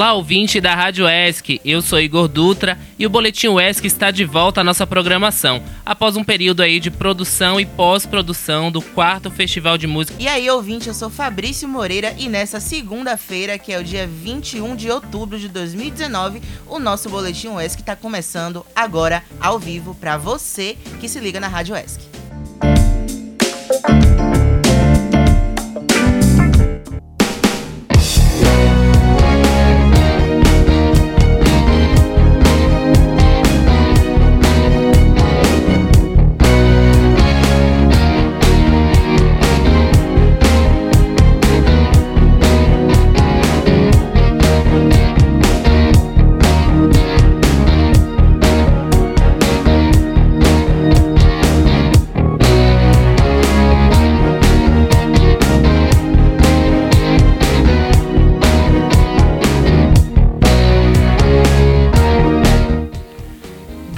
Olá, ouvinte da Rádio ESC. Eu sou Igor Dutra e o Boletim ESC está de volta à nossa programação, após um período aí de produção e pós-produção do quarto Festival de Música. E aí, ouvinte, eu sou Fabrício Moreira e nessa segunda-feira, que é o dia 21 de outubro de 2019, o nosso Boletim ESC está começando agora ao vivo para você que se liga na Rádio ESC.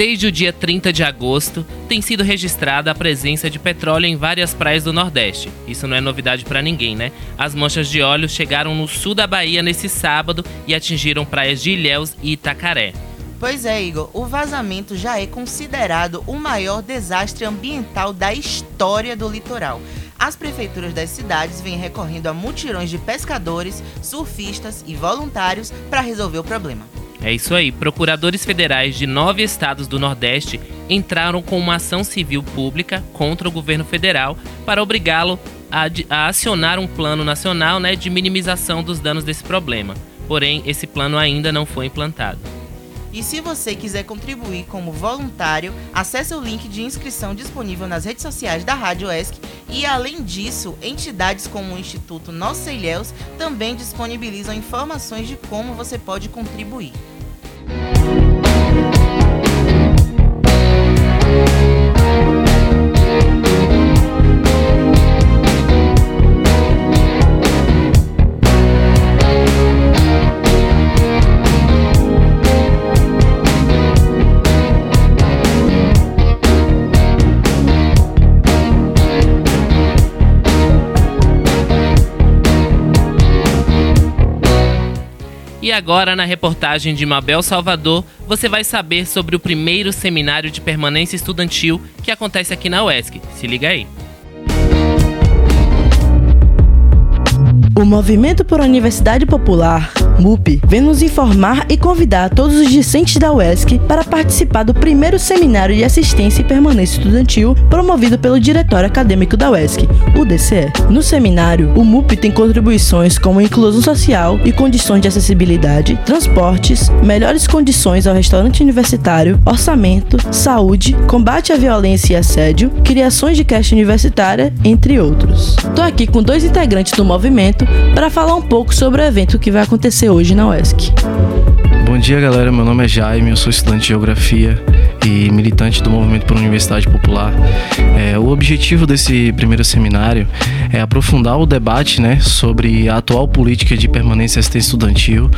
Desde o dia 30 de agosto, tem sido registrada a presença de petróleo em várias praias do Nordeste. Isso não é novidade para ninguém, né? As manchas de óleo chegaram no sul da Bahia nesse sábado e atingiram praias de Ilhéus e Itacaré. Pois é, Igor, o vazamento já é considerado o maior desastre ambiental da história do litoral. As prefeituras das cidades vêm recorrendo a mutirões de pescadores, surfistas e voluntários para resolver o problema. É isso aí. Procuradores federais de nove estados do Nordeste entraram com uma ação civil pública contra o governo federal para obrigá-lo a, a, acionar um plano nacional né, de minimização dos danos desse problema. Porém, esse plano ainda não foi implantado. E se você quiser contribuir como voluntário, acesse o link de inscrição disponível nas redes sociais da Rádio ESC e, além disso, entidades como o Instituto Nossa Ilhéus também disponibilizam informações de como você pode contribuir. Bye. E agora, na reportagem de Mabel Salvador, você vai saber sobre o primeiro seminário de permanência estudantil que acontece aqui na UESC. Se liga aí. O Movimento por Universidade Popular MUP, vem nos informar e convidar todos os discentes da UESC para participar do primeiro seminário de assistência e permanência estudantil promovido pelo Diretório Acadêmico da UESC, o DCE. No seminário, o MUP tem contribuições como inclusão social e condições de acessibilidade, transportes, melhores condições ao restaurante universitário, orçamento, saúde, combate à violência e assédio, criações de creche universitária, entre outros. Estou aqui com dois integrantes do movimento para falar um pouco sobre o evento que vai acontecer hoje na UESC. Bom dia, galera. Meu nome é Jaime, eu sou estudante de Geografia e militante do Movimento por Universidade Popular. É, o objetivo desse primeiro seminário é aprofundar o debate né, sobre a atual política de permanência assistência estudantil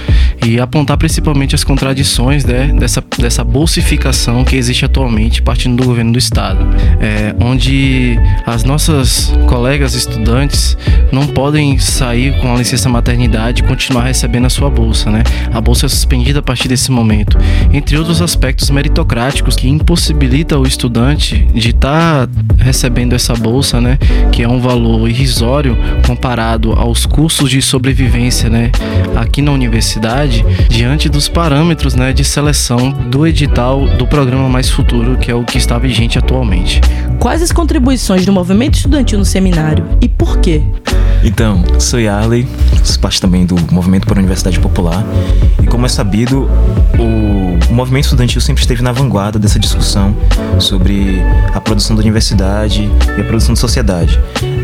e apontar principalmente as contradições né, dessa, dessa bolsificação que existe atualmente partindo do governo do Estado, é, onde as nossas colegas estudantes não podem sair com a licença maternidade e continuar recebendo a sua bolsa. Né? A bolsa é suspendida a partir desse momento, entre outros aspectos meritocráticos que impossibilita o estudante de estar tá recebendo essa bolsa, né, que é um valor irrisório comparado aos custos de sobrevivência, né, aqui na universidade, diante dos parâmetros, né, de seleção do edital do programa Mais Futuro, que é o que está vigente atualmente. Quais as contribuições do movimento estudantil no seminário e por quê? Então, sou Yarley, sou parte também do Movimento para a Universidade Popular. E como é sabido, o, o movimento estudantil sempre esteve na vanguarda dessa discussão sobre a produção da universidade e a produção da sociedade.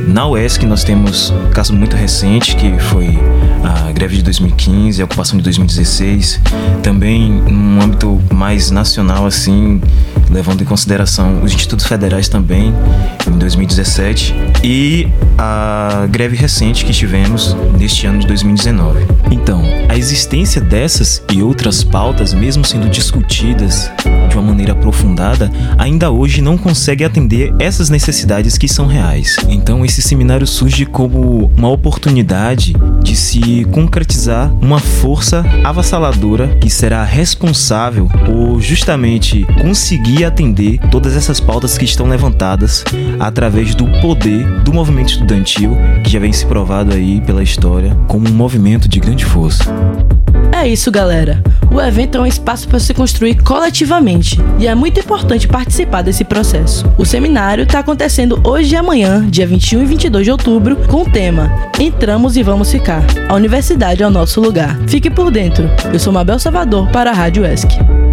Na UESC nós temos um caso muito recente, que foi a greve de 2015, a ocupação de 2016. Também num âmbito mais nacional, assim, levando em consideração os institutos federais também, em 2017, e a greve recente que tivemos neste ano de 2019. Então, a existência dessas e outras pautas, mesmo sendo discutidas de uma maneira aprofundada, ainda hoje não consegue atender essas necessidades que são reais. Então, esse seminário surge como uma oportunidade de se concretizar uma força avassaladora que será responsável por justamente conseguir atender todas essas pautas que estão levantadas através do poder do movimento estudantil, que já vem se provado aí pela história como um movimento de grande força. É isso, galera. O evento é um espaço para se construir coletivamente e é muito importante participar desse processo. O seminário está acontecendo hoje e amanhã, dia 21 e 22 de outubro, com o tema Entramos e Vamos Ficar. A universidade é o nosso lugar. Fique por dentro. Eu sou Mabel Salvador para a Rádio ESC.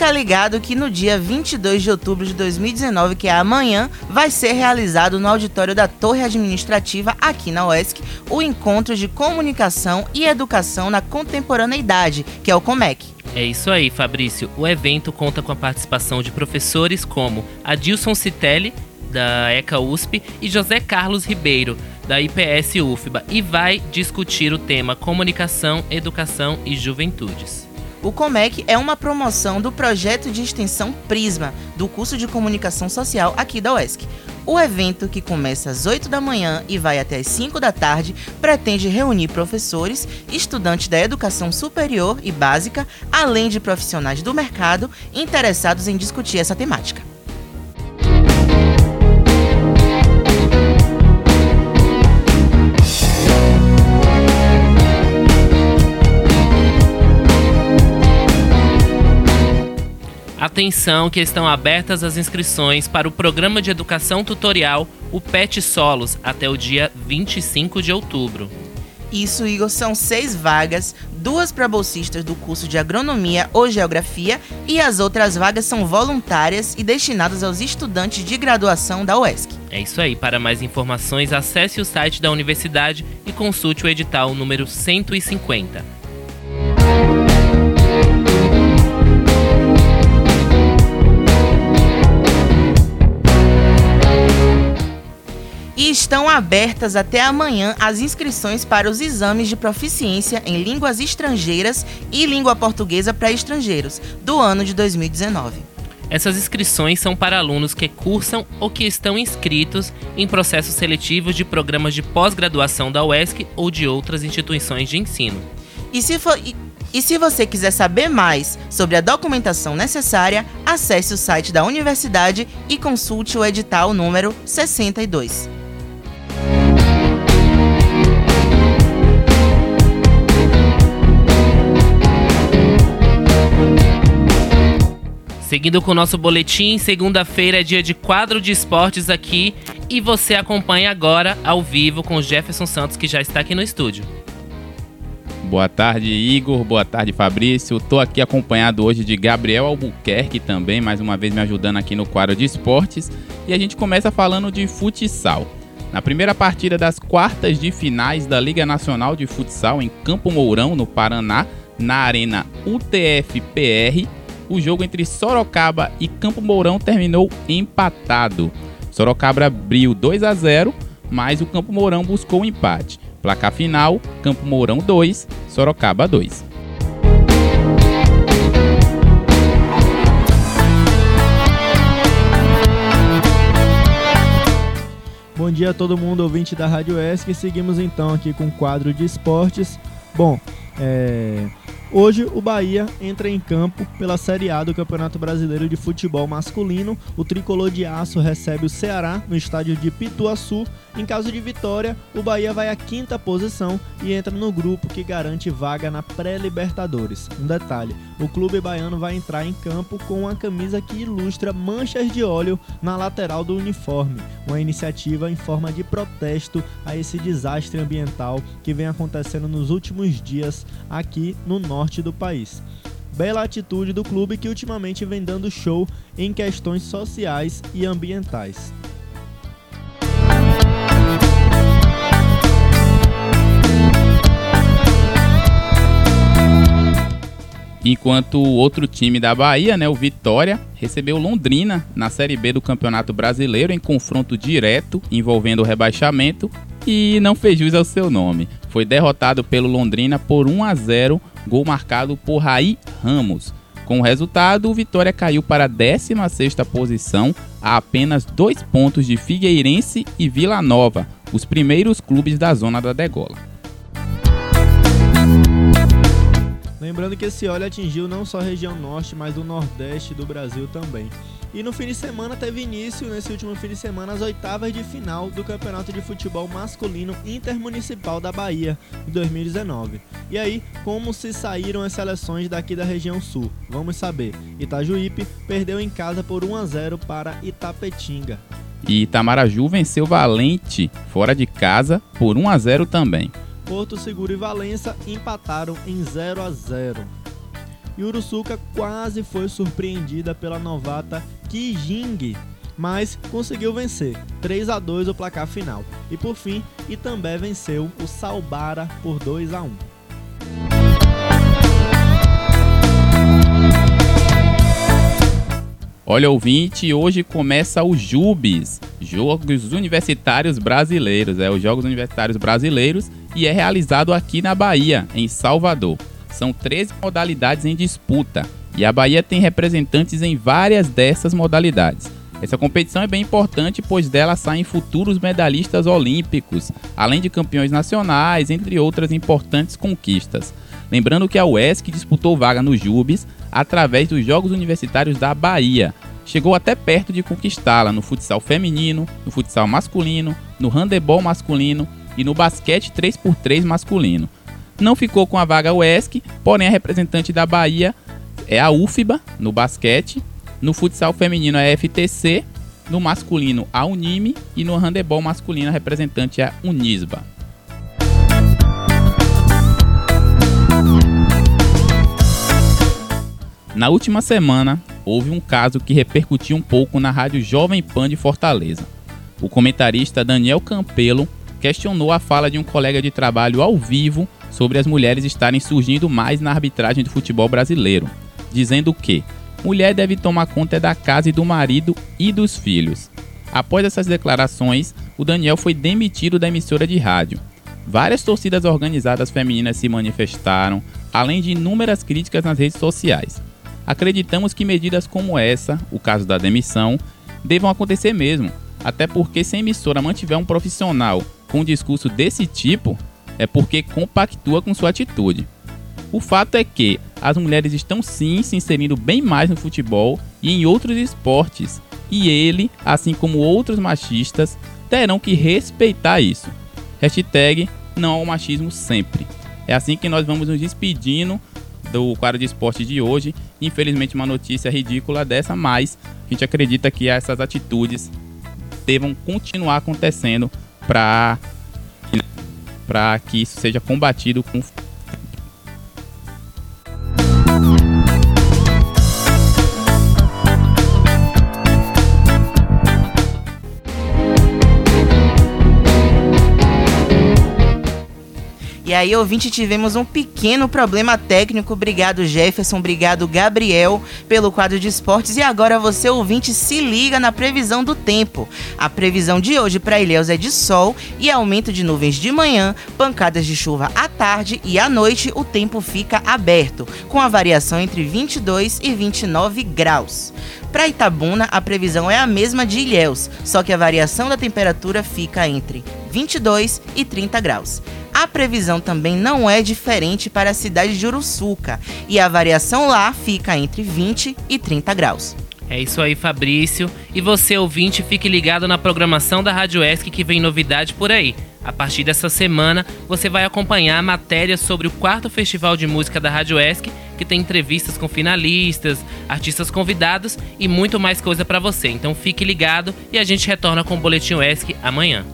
Fica ligado que no dia 22 de outubro de 2019, que é amanhã, vai ser realizado no auditório da Torre Administrativa aqui na UESC o encontro de comunicação e educação na contemporaneidade, que é o COMEC. É isso aí, Fabrício. O evento conta com a participação de professores como Adilson Citelli, da ECA USP, e José Carlos Ribeiro, da IPS UFBA, e vai discutir o tema Comunicação, Educação e Juventudes. O Comec é uma promoção do projeto de extensão Prisma, do curso de comunicação social aqui da UESC. O evento, que começa às 8 da manhã e vai até às 5 da tarde, pretende reunir professores, estudantes da educação superior e básica, além de profissionais do mercado interessados em discutir essa temática. Atenção que estão abertas as inscrições para o programa de educação tutorial, o PET Solos, até o dia 25 de outubro. Isso, Igor, são seis vagas, duas para bolsistas do curso de Agronomia ou Geografia e as outras vagas são voluntárias e destinadas aos estudantes de graduação da UESC. É isso aí. Para mais informações, acesse o site da universidade e consulte o edital número 150. E estão abertas até amanhã as inscrições para os exames de proficiência em línguas estrangeiras e língua portuguesa para estrangeiros do ano de 2019. Essas inscrições são para alunos que cursam ou que estão inscritos em processos seletivos de programas de pós-graduação da UESC ou de outras instituições de ensino. E se, for, e, e se você quiser saber mais sobre a documentação necessária, acesse o site da universidade e consulte o edital número 62. Seguindo com o nosso boletim, segunda-feira é dia de quadro de esportes aqui e você acompanha agora ao vivo com Jefferson Santos, que já está aqui no estúdio. Boa tarde, Igor. Boa tarde, Fabrício. Estou aqui acompanhado hoje de Gabriel Albuquerque também, mais uma vez me ajudando aqui no quadro de esportes. E a gente começa falando de futsal. Na primeira partida das quartas de finais da Liga Nacional de Futsal em Campo Mourão, no Paraná, na Arena UTF-PR, o jogo entre Sorocaba e Campo Mourão terminou empatado. Sorocaba abriu 2 a 0, mas o Campo Mourão buscou o um empate. Placar final: Campo Mourão 2, Sorocaba 2. Bom dia a todo mundo, ouvinte da Rádio ESC. Seguimos então aqui com o quadro de esportes. Bom, é, Hoje o Bahia entra em campo pela Série A do Campeonato Brasileiro de Futebol Masculino. O tricolor de aço recebe o Ceará no estádio de Pituaçu. Em caso de vitória, o Bahia vai à quinta posição e entra no grupo que garante vaga na pré-Libertadores. Um detalhe: o clube baiano vai entrar em campo com uma camisa que ilustra manchas de óleo na lateral do uniforme, uma iniciativa em forma de protesto a esse desastre ambiental que vem acontecendo nos últimos dias aqui no norte norte do país. Bela atitude do clube que ultimamente vem dando show em questões sociais e ambientais. Enquanto o outro time da Bahia, né, o Vitória, recebeu Londrina na Série B do Campeonato Brasileiro em confronto direto envolvendo o rebaixamento e não fez jus ao seu nome. Foi derrotado pelo Londrina por 1 a 0 gol marcado por Raí Ramos. Com o resultado, o Vitória caiu para a 16ª posição, a apenas dois pontos de Figueirense e Vila Nova, os primeiros clubes da zona da degola. Lembrando que esse óleo atingiu não só a região norte, mas o nordeste do Brasil também. E no fim de semana teve início, nesse último fim de semana, as oitavas de final do Campeonato de Futebol Masculino Intermunicipal da Bahia, de 2019. E aí, como se saíram as seleções daqui da região sul? Vamos saber. Itajuípe perdeu em casa por 1 a 0 para Itapetinga. E Itamaraju venceu Valente fora de casa por 1 a 0 também. Porto Seguro e Valença empataram em 0 a 0. E Uruçuca quase foi surpreendida pela novata Kijing, mas conseguiu vencer 3 a 2 o placar final. E por fim, Itambé venceu o Salbara por 2 a 1. Olha, ouvinte, hoje começa o JUBES, Jogos Universitários Brasileiros. É os Jogos Universitários Brasileiros e é realizado aqui na Bahia, em Salvador. São 13 modalidades em disputa e a Bahia tem representantes em várias dessas modalidades. Essa competição é bem importante, pois dela saem futuros medalhistas olímpicos, além de campeões nacionais, entre outras importantes conquistas. Lembrando que a UESC disputou vaga nos JUBES através dos Jogos Universitários da Bahia. Chegou até perto de conquistá-la no futsal feminino, no futsal masculino, no handebol masculino e no basquete 3x3 masculino. Não ficou com a vaga UESC, porém a representante da Bahia é a UFBA no basquete, no futsal feminino é a FTC, no masculino a Unime e no handebol masculino a representante é a Unisba. Na última semana, houve um caso que repercutiu um pouco na rádio Jovem Pan de Fortaleza. O comentarista Daniel Campelo questionou a fala de um colega de trabalho ao vivo sobre as mulheres estarem surgindo mais na arbitragem do futebol brasileiro, dizendo que mulher deve tomar conta da casa e do marido e dos filhos. Após essas declarações, o Daniel foi demitido da emissora de rádio. Várias torcidas organizadas femininas se manifestaram, além de inúmeras críticas nas redes sociais. Acreditamos que medidas como essa, o caso da demissão, devam acontecer mesmo, até porque se a emissora mantiver um profissional com um discurso desse tipo, é porque compactua com sua atitude. O fato é que as mulheres estão sim se inserindo bem mais no futebol e em outros esportes, e ele, assim como outros machistas, terão que respeitar isso. Hashtag não ao machismo sempre. É assim que nós vamos nos despedindo do quadro de esporte de hoje. Infelizmente, uma notícia ridícula dessa, mas a gente acredita que essas atitudes devam continuar acontecendo para para que isso seja combatido com aí, ouvinte, tivemos um pequeno problema técnico. Obrigado, Jefferson. Obrigado, Gabriel, pelo quadro de esportes. E agora você, ouvinte, se liga na previsão do tempo. A previsão de hoje para Ilhéus é de sol e aumento de nuvens de manhã, pancadas de chuva à tarde e à noite o tempo fica aberto, com a variação entre 22 e 29 graus. Para Itabuna, a previsão é a mesma de Ilhéus, só que a variação da temperatura fica entre 22 e 30 graus. A previsão também não é diferente para a cidade de Uruçuca e a variação lá fica entre 20 e 30 graus. É isso aí, Fabrício. E você, ouvinte, fique ligado na programação da Rádio ESC que vem novidade por aí. A partir dessa semana, você vai acompanhar matérias sobre o quarto Festival de Música da Rádio ESC, que tem entrevistas com finalistas, artistas convidados e muito mais coisa para você. Então fique ligado e a gente retorna com o Boletim ESC amanhã.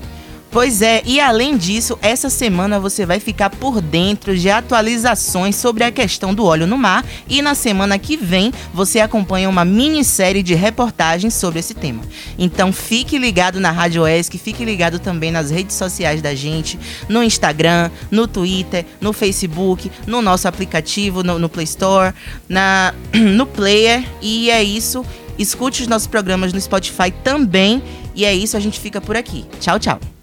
Pois é, e além disso, essa semana você vai ficar por dentro de atualizações sobre a questão do óleo no mar e na semana que vem você acompanha uma minissérie de reportagens sobre esse tema. Então fique ligado na Rádio ESC, fique ligado também nas redes sociais da gente, no Instagram, no Twitter, no Facebook, no nosso aplicativo, no, no Play Store, na, no Player. E é isso. Escute os nossos programas no Spotify também. E é isso, a gente fica por aqui. Tchau, tchau.